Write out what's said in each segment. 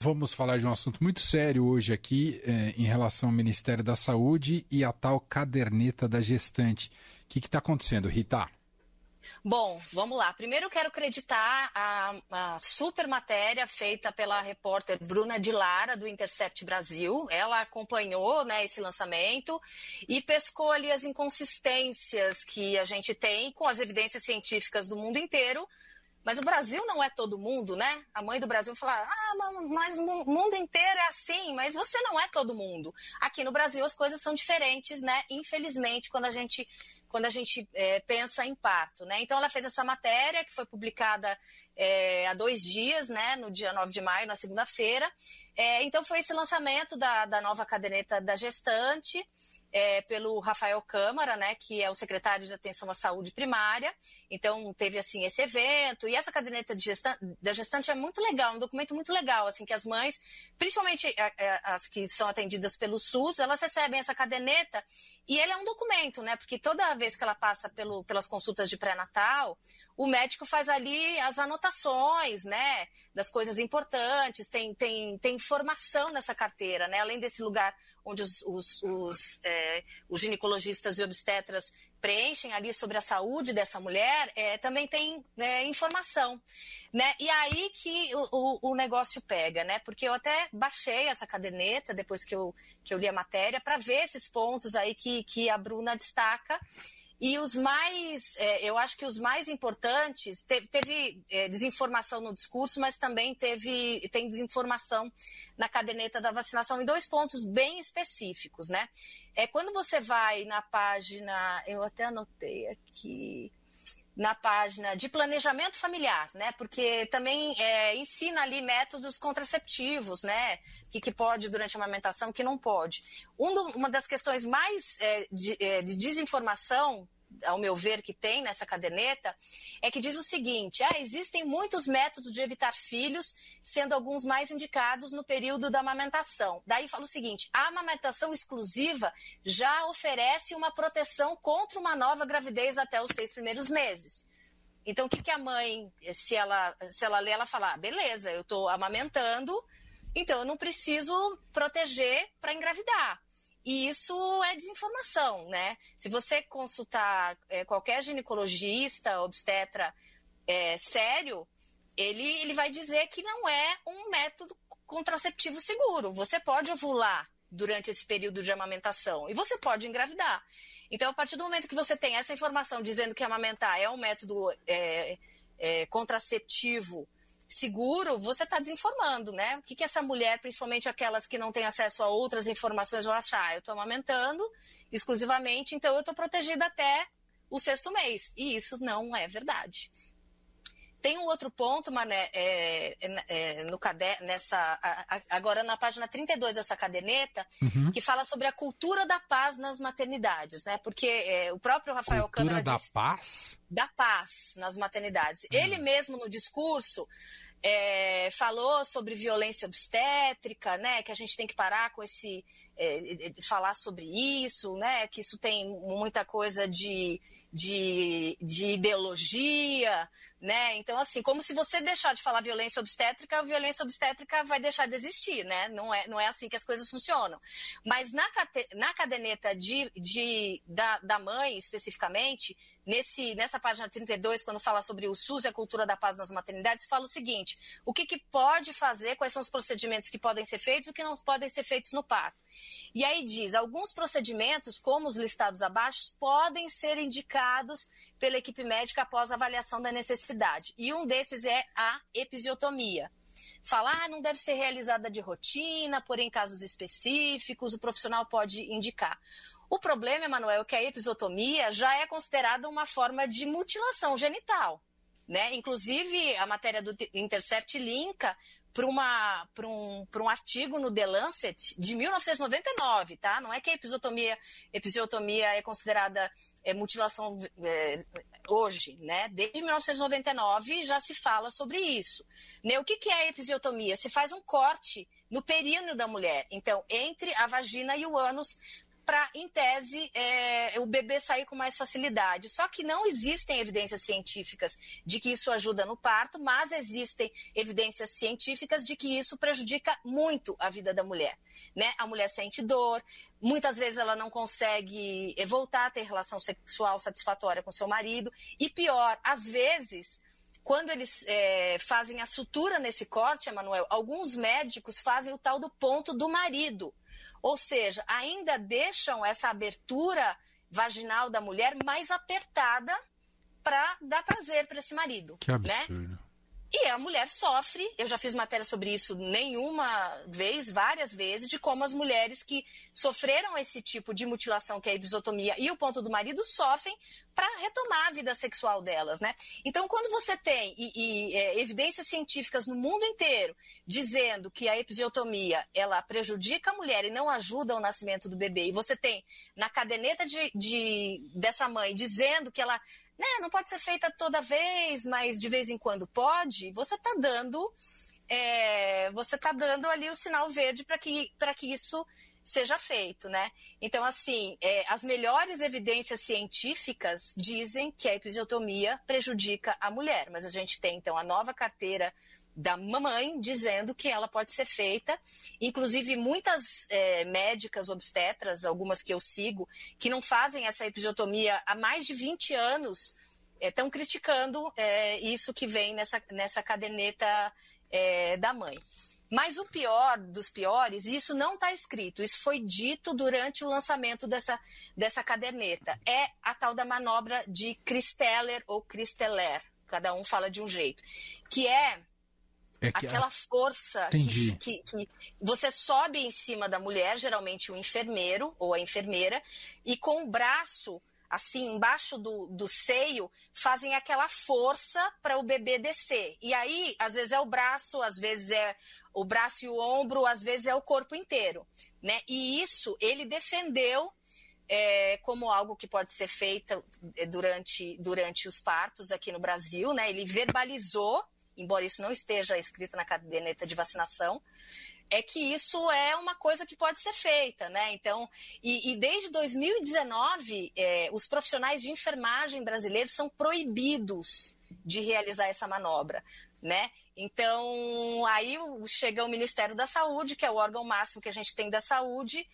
Vamos falar de um assunto muito sério hoje aqui eh, em relação ao Ministério da Saúde e a tal caderneta da gestante. O que está acontecendo, Rita? Bom, vamos lá. Primeiro eu quero acreditar a, a, super matéria feita pela repórter Bruna de Lara, do Intercept Brasil. Ela acompanhou né, esse lançamento e pescou ali as inconsistências que a gente tem com as evidências científicas do mundo inteiro mas o Brasil não é todo mundo, né? A mãe do Brasil fala: ah, mas o mundo inteiro é assim, mas você não é todo mundo. Aqui no Brasil as coisas são diferentes, né? Infelizmente, quando a gente, quando a gente é, pensa em parto, né? Então ela fez essa matéria que foi publicada é, há dois dias, né? No dia 9 de maio, na segunda-feira. É, então foi esse lançamento da, da nova caderneta da gestante é, pelo Rafael Câmara, né, que é o secretário de Atenção à Saúde Primária. Então, teve, assim, esse evento. E essa caderneta gestante, da gestante é muito legal, um documento muito legal, assim, que as mães, principalmente é, é, as que são atendidas pelo SUS, elas recebem essa caderneta e ele é um documento, né, porque toda vez que ela passa pelo, pelas consultas de pré-natal, o médico faz ali as anotações, né, das coisas importantes, tem, tem, tem informação nessa carteira, né, além desse lugar onde os, os, os, é, os ginecologistas e obstetras preenchem ali sobre a saúde dessa mulher, é, também tem né, informação, né, e aí que o, o, o, negócio pega, né, porque eu até baixei essa caderneta depois que eu, que eu li a matéria para ver esses pontos aí que, que a Bruna destaca, e os mais, é, eu acho que os mais importantes, teve, teve é, desinformação no discurso, mas também teve, tem desinformação na caderneta da vacinação em dois pontos bem específicos, né? É quando você vai na página, eu até anotei aqui, na página de planejamento familiar, né? Porque também é, ensina ali métodos contraceptivos, né? Que, que pode durante a amamentação, que não pode. Um do, uma das questões mais é, de, é, de desinformação ao meu ver, que tem nessa caderneta, é que diz o seguinte: ah, existem muitos métodos de evitar filhos, sendo alguns mais indicados no período da amamentação. Daí fala o seguinte: a amamentação exclusiva já oferece uma proteção contra uma nova gravidez até os seis primeiros meses. Então, o que, que a mãe, se ela, se ela lê, ela fala: ah, beleza, eu estou amamentando, então eu não preciso proteger para engravidar. E isso é desinformação, né? Se você consultar é, qualquer ginecologista, obstetra é, sério, ele, ele vai dizer que não é um método contraceptivo seguro. Você pode ovular durante esse período de amamentação e você pode engravidar. Então, a partir do momento que você tem essa informação dizendo que amamentar é um método é, contraceptivo seguro, você está desinformando, né? O que, que essa mulher, principalmente aquelas que não têm acesso a outras informações, vão achar? Eu estou amamentando exclusivamente, então eu estou protegida até o sexto mês. E isso não é verdade. Tem um outro ponto, Mané, é, é, é no caderno, nessa, a, agora na página 32 dessa caderneta, uhum. que fala sobre a cultura da paz nas maternidades, né? Porque é, o próprio Rafael cultura Câmara da disse, paz? Da paz nas maternidades. Uhum. Ele mesmo no discurso é, falou sobre violência obstétrica, né? Que a gente tem que parar com esse é, falar sobre isso, né? Que isso tem muita coisa de, de, de, ideologia, né? Então, assim, como se você deixar de falar violência obstétrica, a violência obstétrica vai deixar de existir, né? Não é, não é assim que as coisas funcionam. Mas na, na caderneta de, de, da, da mãe, especificamente, nesse, nessa página 32, quando fala sobre o SUS e a cultura da paz nas maternidades, fala o seguinte: o que, que pode fazer, quais são os procedimentos que podem ser feitos e o que não podem ser feitos no parto. E aí diz: alguns procedimentos, como os listados abaixo, podem ser indicados pela equipe médica após avaliação da necessidade. E um desses é a episiotomia. Falar ah, não deve ser realizada de rotina, porém em casos específicos o profissional pode indicar. O problema, Emanuel, é que a episiotomia já é considerada uma forma de mutilação genital. Né? Inclusive, a matéria do Intercept linka para um, um artigo no The Lancet de 1999, tá? Não é que a episiotomia, episiotomia é considerada é, mutilação é, hoje, né? Desde 1999 já se fala sobre isso. Né? O que, que é a episiotomia? Se faz um corte no períneo da mulher, então, entre a vagina e o ânus, para, em tese, é, o bebê sair com mais facilidade. Só que não existem evidências científicas de que isso ajuda no parto, mas existem evidências científicas de que isso prejudica muito a vida da mulher. Né? A mulher sente dor, muitas vezes ela não consegue voltar a ter relação sexual satisfatória com seu marido, e pior, às vezes quando eles é, fazem a sutura nesse corte, Emanuel, alguns médicos fazem o tal do ponto do marido. Ou seja, ainda deixam essa abertura vaginal da mulher mais apertada para dar prazer para esse marido. Que absurdo. Né? E a mulher sofre, eu já fiz matéria sobre isso nenhuma vez, várias vezes, de como as mulheres que sofreram esse tipo de mutilação, que é a episiotomia e o ponto do marido, sofrem para retomar a vida sexual delas, né? Então, quando você tem e, e, é, evidências científicas no mundo inteiro dizendo que a episiotomia ela prejudica a mulher e não ajuda o nascimento do bebê, e você tem na caderneta de, de dessa mãe dizendo que ela né, não pode ser feita toda vez, mas de vez em quando pode, você está dando. É, você está dando ali o sinal verde para que, que isso seja feito, né? Então, assim, é, as melhores evidências científicas dizem que a episiotomia prejudica a mulher, mas a gente tem, então, a nova carteira da mamãe dizendo que ela pode ser feita. Inclusive, muitas é, médicas obstetras, algumas que eu sigo, que não fazem essa episiotomia há mais de 20 anos, estão é, criticando é, isso que vem nessa, nessa caderneta é, da mãe. Mas o pior dos piores, isso não está escrito, isso foi dito durante o lançamento dessa, dessa caderneta, é a tal da manobra de Christeller ou Christeller, cada um fala de um jeito, que é é aquela a... força que, que, que, você sobe em cima da mulher, geralmente o enfermeiro ou a enfermeira, e com o braço assim embaixo do, do seio fazem aquela força para o bebê descer. E aí, às vezes é o braço, às vezes é o braço e o ombro, às vezes é o corpo inteiro, né? E isso ele defendeu é, como algo que pode ser feito é, durante, durante os partos aqui no Brasil, né? Ele verbalizou embora isso não esteja escrito na caderneta de vacinação, é que isso é uma coisa que pode ser feita, né? Então, e, e desde 2019, é, os profissionais de enfermagem brasileiros são proibidos de realizar essa manobra, né? Então, aí chega o Ministério da Saúde, que é o órgão máximo que a gente tem da saúde,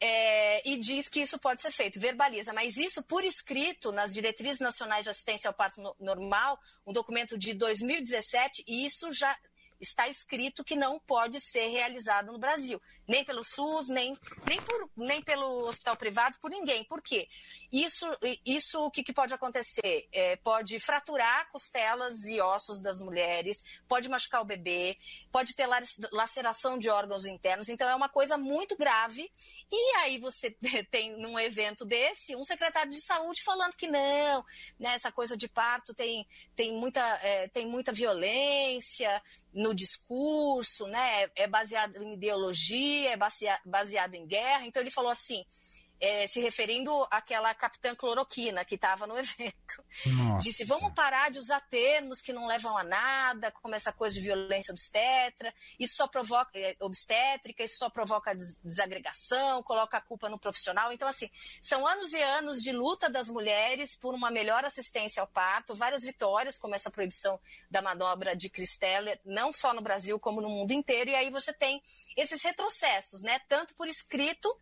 é, e diz que isso pode ser feito, verbaliza, mas isso por escrito nas diretrizes nacionais de assistência ao parto no, normal, um documento de 2017, e isso já está escrito que não pode ser realizado no Brasil, nem pelo SUS, nem, nem, por, nem pelo hospital privado, por ninguém. Por quê? Isso, isso o que, que pode acontecer? É, pode fraturar costelas e ossos das mulheres, pode machucar o bebê, pode ter laceração de órgãos internos, então é uma coisa muito grave. E aí você tem num evento desse um secretário de saúde falando que não, né, essa coisa de parto tem, tem, muita, é, tem muita violência, no discurso, né? É baseado em ideologia, é baseado em guerra. Então ele falou assim: é, se referindo àquela capitã cloroquina que estava no evento. Nossa. Disse: vamos parar de usar termos que não levam a nada, como essa coisa de violência obstetra, isso só provoca é, obstétrica, isso só provoca desagregação, coloca a culpa no profissional. Então, assim, são anos e anos de luta das mulheres por uma melhor assistência ao parto, várias vitórias, como essa proibição da manobra de Christeller, não só no Brasil, como no mundo inteiro, e aí você tem esses retrocessos, né? Tanto por escrito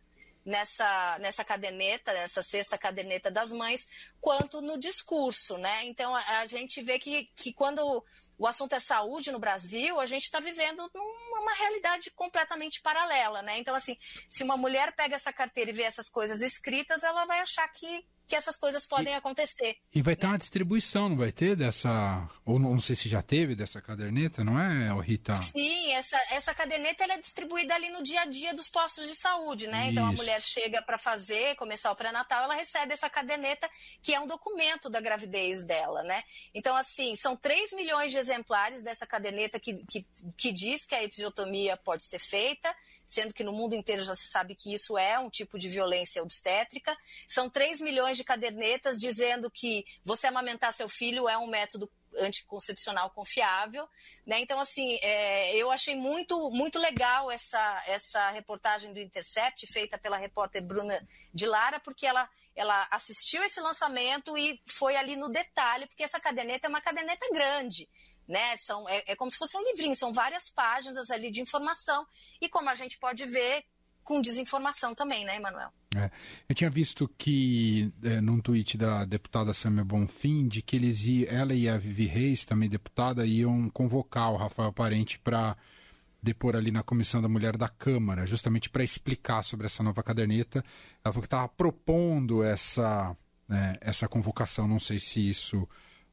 nessa, nessa caderneta, nessa sexta caderneta das mães, quanto no discurso, né? Então a, a gente vê que, que quando o assunto é saúde no Brasil, a gente está vivendo numa realidade completamente paralela, né? Então, assim, se uma mulher pega essa carteira e vê essas coisas escritas, ela vai achar que que essas coisas podem e, acontecer. E vai ter uma distribuição, não vai ter dessa, ou não, não, sei se já teve dessa caderneta, não é, Rita? Sim, essa, essa caderneta ela é distribuída ali no dia a dia dos postos de saúde, né? Isso. Então a mulher chega para fazer, começar o pré-natal, ela recebe essa caderneta que é um documento da gravidez dela, né? Então assim, são 3 milhões de exemplares dessa caderneta que, que, que diz que a episiotomia pode ser feita, sendo que no mundo inteiro já se sabe que isso é um tipo de violência obstétrica. São 3 milhões de cadernetas dizendo que você amamentar seu filho é um método anticoncepcional confiável, né? Então, assim, é, eu achei muito, muito legal essa, essa reportagem do Intercept, feita pela repórter Bruna de Lara, porque ela, ela assistiu esse lançamento e foi ali no detalhe, porque essa caderneta é uma caderneta grande né? São, é, é, como se fosse um livrinho, são várias páginas ali de informação. E como a gente pode ver, com desinformação também, né, Emanuel? É. Eu tinha visto que, é, num tweet da deputada Samia Bonfim, de que eles iam, ela e a Vivi Reis, também deputada, iam convocar o Rafael Parente para depor ali na Comissão da Mulher da Câmara, justamente para explicar sobre essa nova caderneta. Ela falou que estava propondo essa, é, essa convocação. Não sei se isso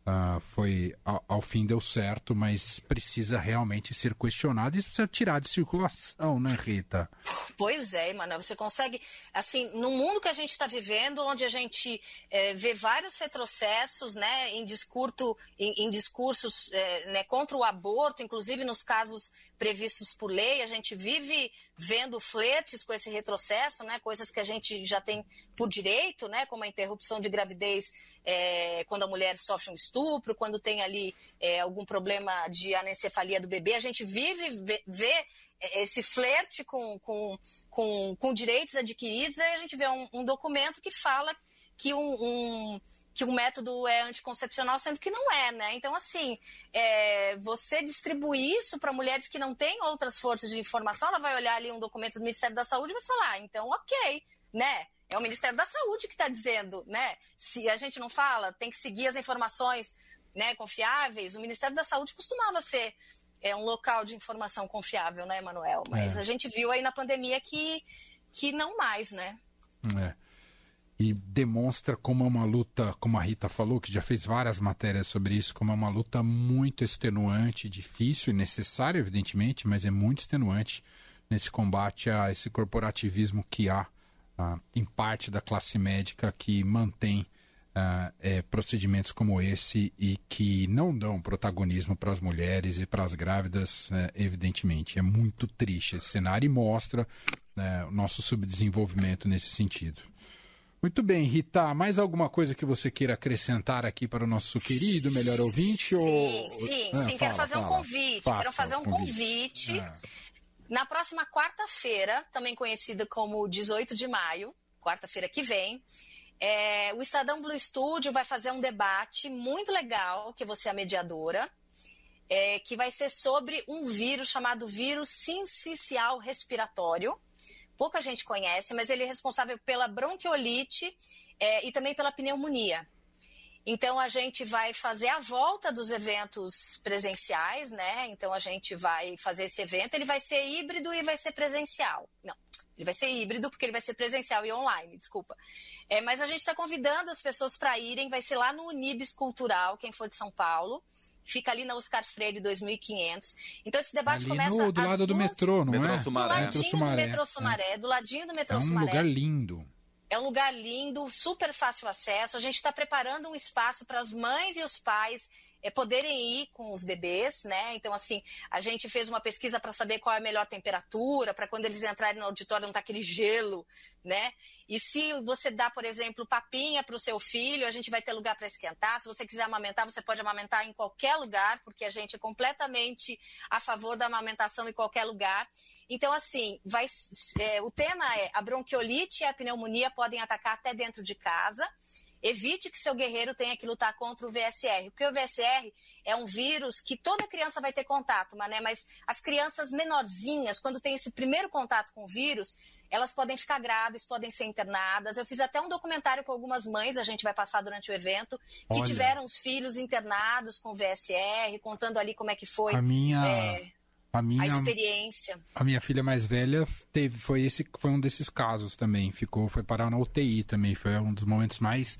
Uh, foi ao, ao, fim deu certo, mas precisa realmente ser questionado e precisa tirar de circulação, né, Rita? Pois é, Manoel, você consegue, assim, no mundo que a gente está vivendo, onde a gente é, vê vários retrocessos, né, em, discurso, em, em discursos é, né, contra o aborto, inclusive nos casos previstos por lei, a gente vive vendo flertes com esse retrocesso, né, coisas que a gente já tem por direito, né, como a interrupção de gravidez é, quando a mulher sofre um estupro, quando tem ali é, algum problema de anencefalia do bebê, a gente vive, vê, vê esse flerte com, com, com, com, direitos adquiridos, aí a gente vê um, um documento que fala que um, um, que um método é anticoncepcional, sendo que não é, né? Então, assim, é, você distribuir isso para mulheres que não têm outras forças de informação, ela vai olhar ali um documento do Ministério da Saúde e vai falar, ah, então, ok, né? É o Ministério da Saúde que está dizendo, né? Se a gente não fala, tem que seguir as informações né, confiáveis. O Ministério da Saúde costumava ser é, um local de informação confiável, né, Manuel? Mas é. a gente viu aí na pandemia que, que não mais, né? É. E demonstra como é uma luta, como a Rita falou, que já fez várias matérias sobre isso, como é uma luta muito extenuante, difícil e necessária, evidentemente, mas é muito extenuante nesse combate a esse corporativismo que há em parte da classe médica que mantém é, procedimentos como esse e que não dão protagonismo para as mulheres e para as grávidas, uh, evidentemente. É muito triste esse cenário e mostra né, o nosso subdesenvolvimento nesse sentido. Muito bem, Rita, mais alguma coisa que você queira acrescentar aqui para o nosso querido melhor ouvinte? Sim, ou... sim, ah, sim, fala, quero fazer fala. um convite. Faça quero fazer um convite. convite. Na próxima quarta-feira, também conhecida como 18 de maio, quarta-feira que vem, é, o Estadão Blue Studio vai fazer um debate muito legal, que você é a mediadora, é, que vai ser sobre um vírus chamado vírus sincicial respiratório. Pouca gente conhece, mas ele é responsável pela bronquiolite é, e também pela pneumonia. Então a gente vai fazer a volta dos eventos presenciais, né? Então a gente vai fazer esse evento, ele vai ser híbrido e vai ser presencial. Não, ele vai ser híbrido porque ele vai ser presencial e online, desculpa. É, mas a gente está convidando as pessoas para irem, vai ser lá no Unibis Cultural, quem for de São Paulo. Fica ali na Oscar Freire 2500. Então esse debate ali começa no, do lado duas... do metrô, não metrô é? Sumaré. Do ladinho Sumaré, do metrô Sumaré, é. do ladinho do metrô Sumaré. É um lugar lindo. É um lugar lindo, super fácil acesso. A gente está preparando um espaço para as mães e os pais é, poderem ir com os bebês, né? Então, assim, a gente fez uma pesquisa para saber qual é a melhor temperatura, para quando eles entrarem no auditório não tá aquele gelo, né? E se você dá, por exemplo, papinha para o seu filho, a gente vai ter lugar para esquentar. Se você quiser amamentar, você pode amamentar em qualquer lugar, porque a gente é completamente a favor da amamentação em qualquer lugar. Então, assim, vai, é, o tema é a bronquiolite e a pneumonia podem atacar até dentro de casa. Evite que seu guerreiro tenha que lutar contra o VSR, porque o VSR é um vírus que toda criança vai ter contato, né? mas as crianças menorzinhas, quando tem esse primeiro contato com o vírus, elas podem ficar graves, podem ser internadas. Eu fiz até um documentário com algumas mães, a gente vai passar durante o evento, que Olha. tiveram os filhos internados com VSR, contando ali como é que foi. A minha. É... A, minha, a experiência. A minha filha mais velha teve, foi esse, foi um desses casos também. Ficou, foi parar na UTI também. Foi um dos momentos mais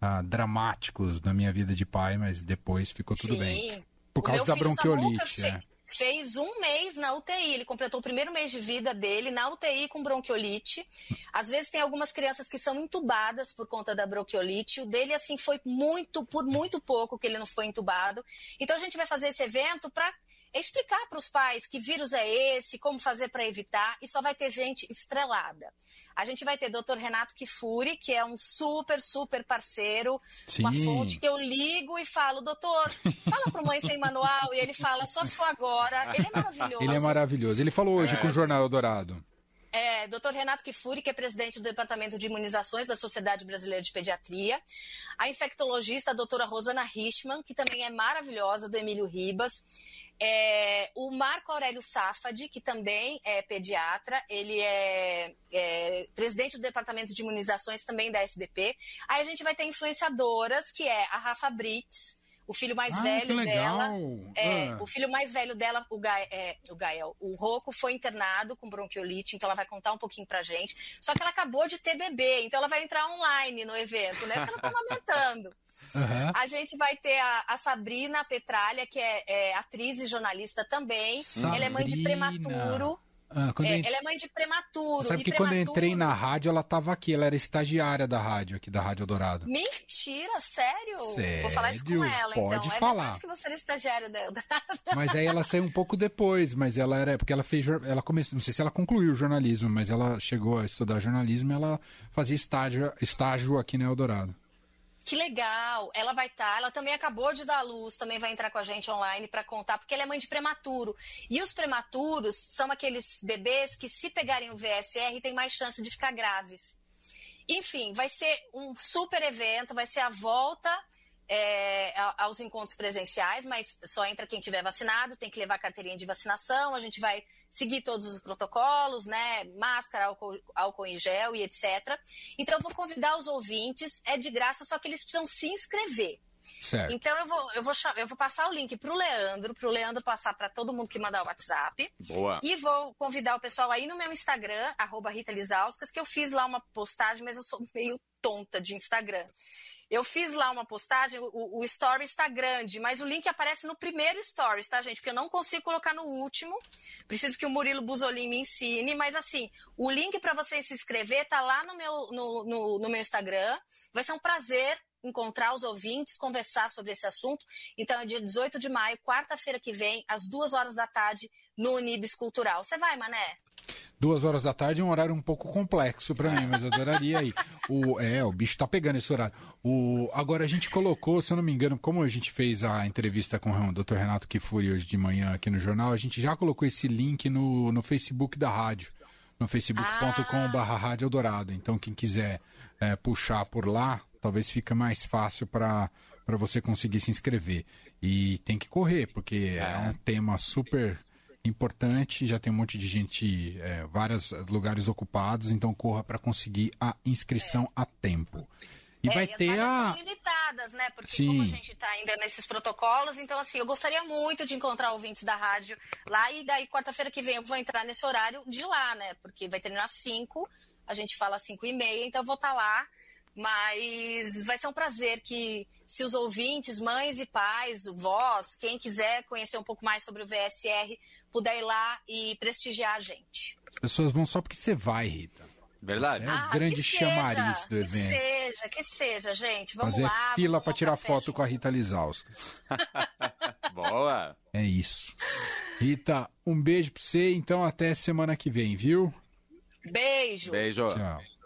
ah, dramáticos da minha vida de pai, mas depois ficou tudo Sim. bem. Por causa da bronquiolite. É. Fez um mês na UTI. Ele completou o primeiro mês de vida dele na UTI com bronquiolite. Às vezes tem algumas crianças que são entubadas por conta da bronquiolite. O dele, assim, foi muito, por muito pouco que ele não foi entubado. Então a gente vai fazer esse evento para explicar para os pais que vírus é esse, como fazer para evitar, e só vai ter gente estrelada. A gente vai ter Dr. Renato Kifuri, que é um super, super parceiro, Sim. uma fonte que eu ligo e falo, doutor, fala para Mãe Sem Manual, e ele fala, só se for agora. Ele é maravilhoso. Ele é maravilhoso. Ele falou hoje é. com o Jornal Eldorado. É, Dr. Renato Kifuri, que é presidente do Departamento de Imunizações da Sociedade Brasileira de Pediatria. A infectologista, a doutora Rosana Richman, que também é maravilhosa, do Emílio Ribas. É, o Marco Aurélio Safadi, que também é pediatra, ele é, é, presidente do Departamento de Imunizações também da SBP. Aí a gente vai ter influenciadoras, que é a Rafa Brits, o filho mais ah, velho dela. É, ah. O filho mais velho dela, o, Ga, é, o Gael, o Rocco, foi internado com bronquiolite, então ela vai contar um pouquinho pra gente. Só que ela acabou de ter bebê, então ela vai entrar online no evento, né? Porque ela tá amamentando. Uhum. A gente vai ter a, a Sabrina Petralha, que é, é, atriz e jornalista também. Sabrina. Ela é mãe de prematuro. Ah, é. Ela é mãe de prematuro. Sabe que prematuro... quando eu entrei na rádio, ela estava aqui, ela era estagiária da rádio, aqui da Rádio Dourado. Mentira, sério? sério? Vou falar isso com ela, Pode então. Falar. É que você era estagiária dela. Mas aí ela saiu um pouco depois, mas ela era. Porque ela fez. Ela começou. Não sei se ela concluiu o jornalismo, mas ela chegou a estudar jornalismo e ela fazia estágio, estágio aqui na Eldorado. Que legal! Ela vai estar, tá, ela também acabou de dar luz, também vai entrar com a gente online para contar, porque ela é mãe de prematuro. E os prematuros são aqueles bebês que, se pegarem o VSR, tem mais chance de ficar graves. Enfim, vai ser um super evento, vai ser a volta é, aos encontros presenciais, mas só entra quem tiver vacinado, tem que levar a carteirinha de vacinação, a gente vai seguir todos os protocolos, né? Máscara, álcool, álcool em gel e etc. Então, eu vou convidar os ouvintes, é de graça, só que eles precisam se inscrever. Certo. Então eu vou, eu vou, eu vou passar o link para o Leandro, para o Leandro passar para todo mundo que mandar o WhatsApp. Boa. E vou convidar o pessoal aí no meu Instagram, arroba Rita Lisauskas, que eu fiz lá uma postagem, mas eu sou meio tonta de Instagram. Eu fiz lá uma postagem, o, o story está grande, mas o link aparece no primeiro stories, tá, gente? Porque eu não consigo colocar no último. Preciso que o Murilo Buzolin me ensine, mas assim, o link para você se inscrever tá lá no meu, no, no, no meu Instagram. Vai ser um prazer encontrar os ouvintes, conversar sobre esse assunto. Então, é dia 18 de maio, quarta-feira que vem, às duas horas da tarde, no Unibis Cultural. Você vai, Mané? Duas horas da tarde é um horário um pouco complexo para mim, mas eu adoraria aí. O, é, o bicho tá pegando esse horário. O, agora a gente colocou, se eu não me engano, como a gente fez a entrevista com o Dr. Renato Kifuri hoje de manhã aqui no jornal, a gente já colocou esse link no, no Facebook da rádio, no facebook.com.br Eldorado. Então quem quiser é, puxar por lá, talvez fica mais fácil para para você conseguir se inscrever. E tem que correr, porque é, é um tema super importante, já tem um monte de gente, é, vários lugares ocupados, então corra para conseguir a inscrição é. a tempo. E é, vai e ter a. São limitadas, né? Porque Sim. como a gente está ainda nesses protocolos, então assim, eu gostaria muito de encontrar ouvintes da rádio lá e daí quarta-feira que vem eu vou entrar nesse horário de lá, né? Porque vai terminar às 5, a gente fala às 5 e meia, então eu vou estar tá lá mas vai ser um prazer que, se os ouvintes, mães e pais, vós, quem quiser conhecer um pouco mais sobre o VSR, puder ir lá e prestigiar a gente. As pessoas vão só porque você vai, Rita. Verdade. é o ah, grande chamariz do evento. Que seja, que seja, gente. Vamos Fazer lá. fila para tirar foto com a Rita Lisauskas. Boa. É isso. Rita, um beijo para você. Então, até semana que vem, viu? Beijo. Beijo. Tchau.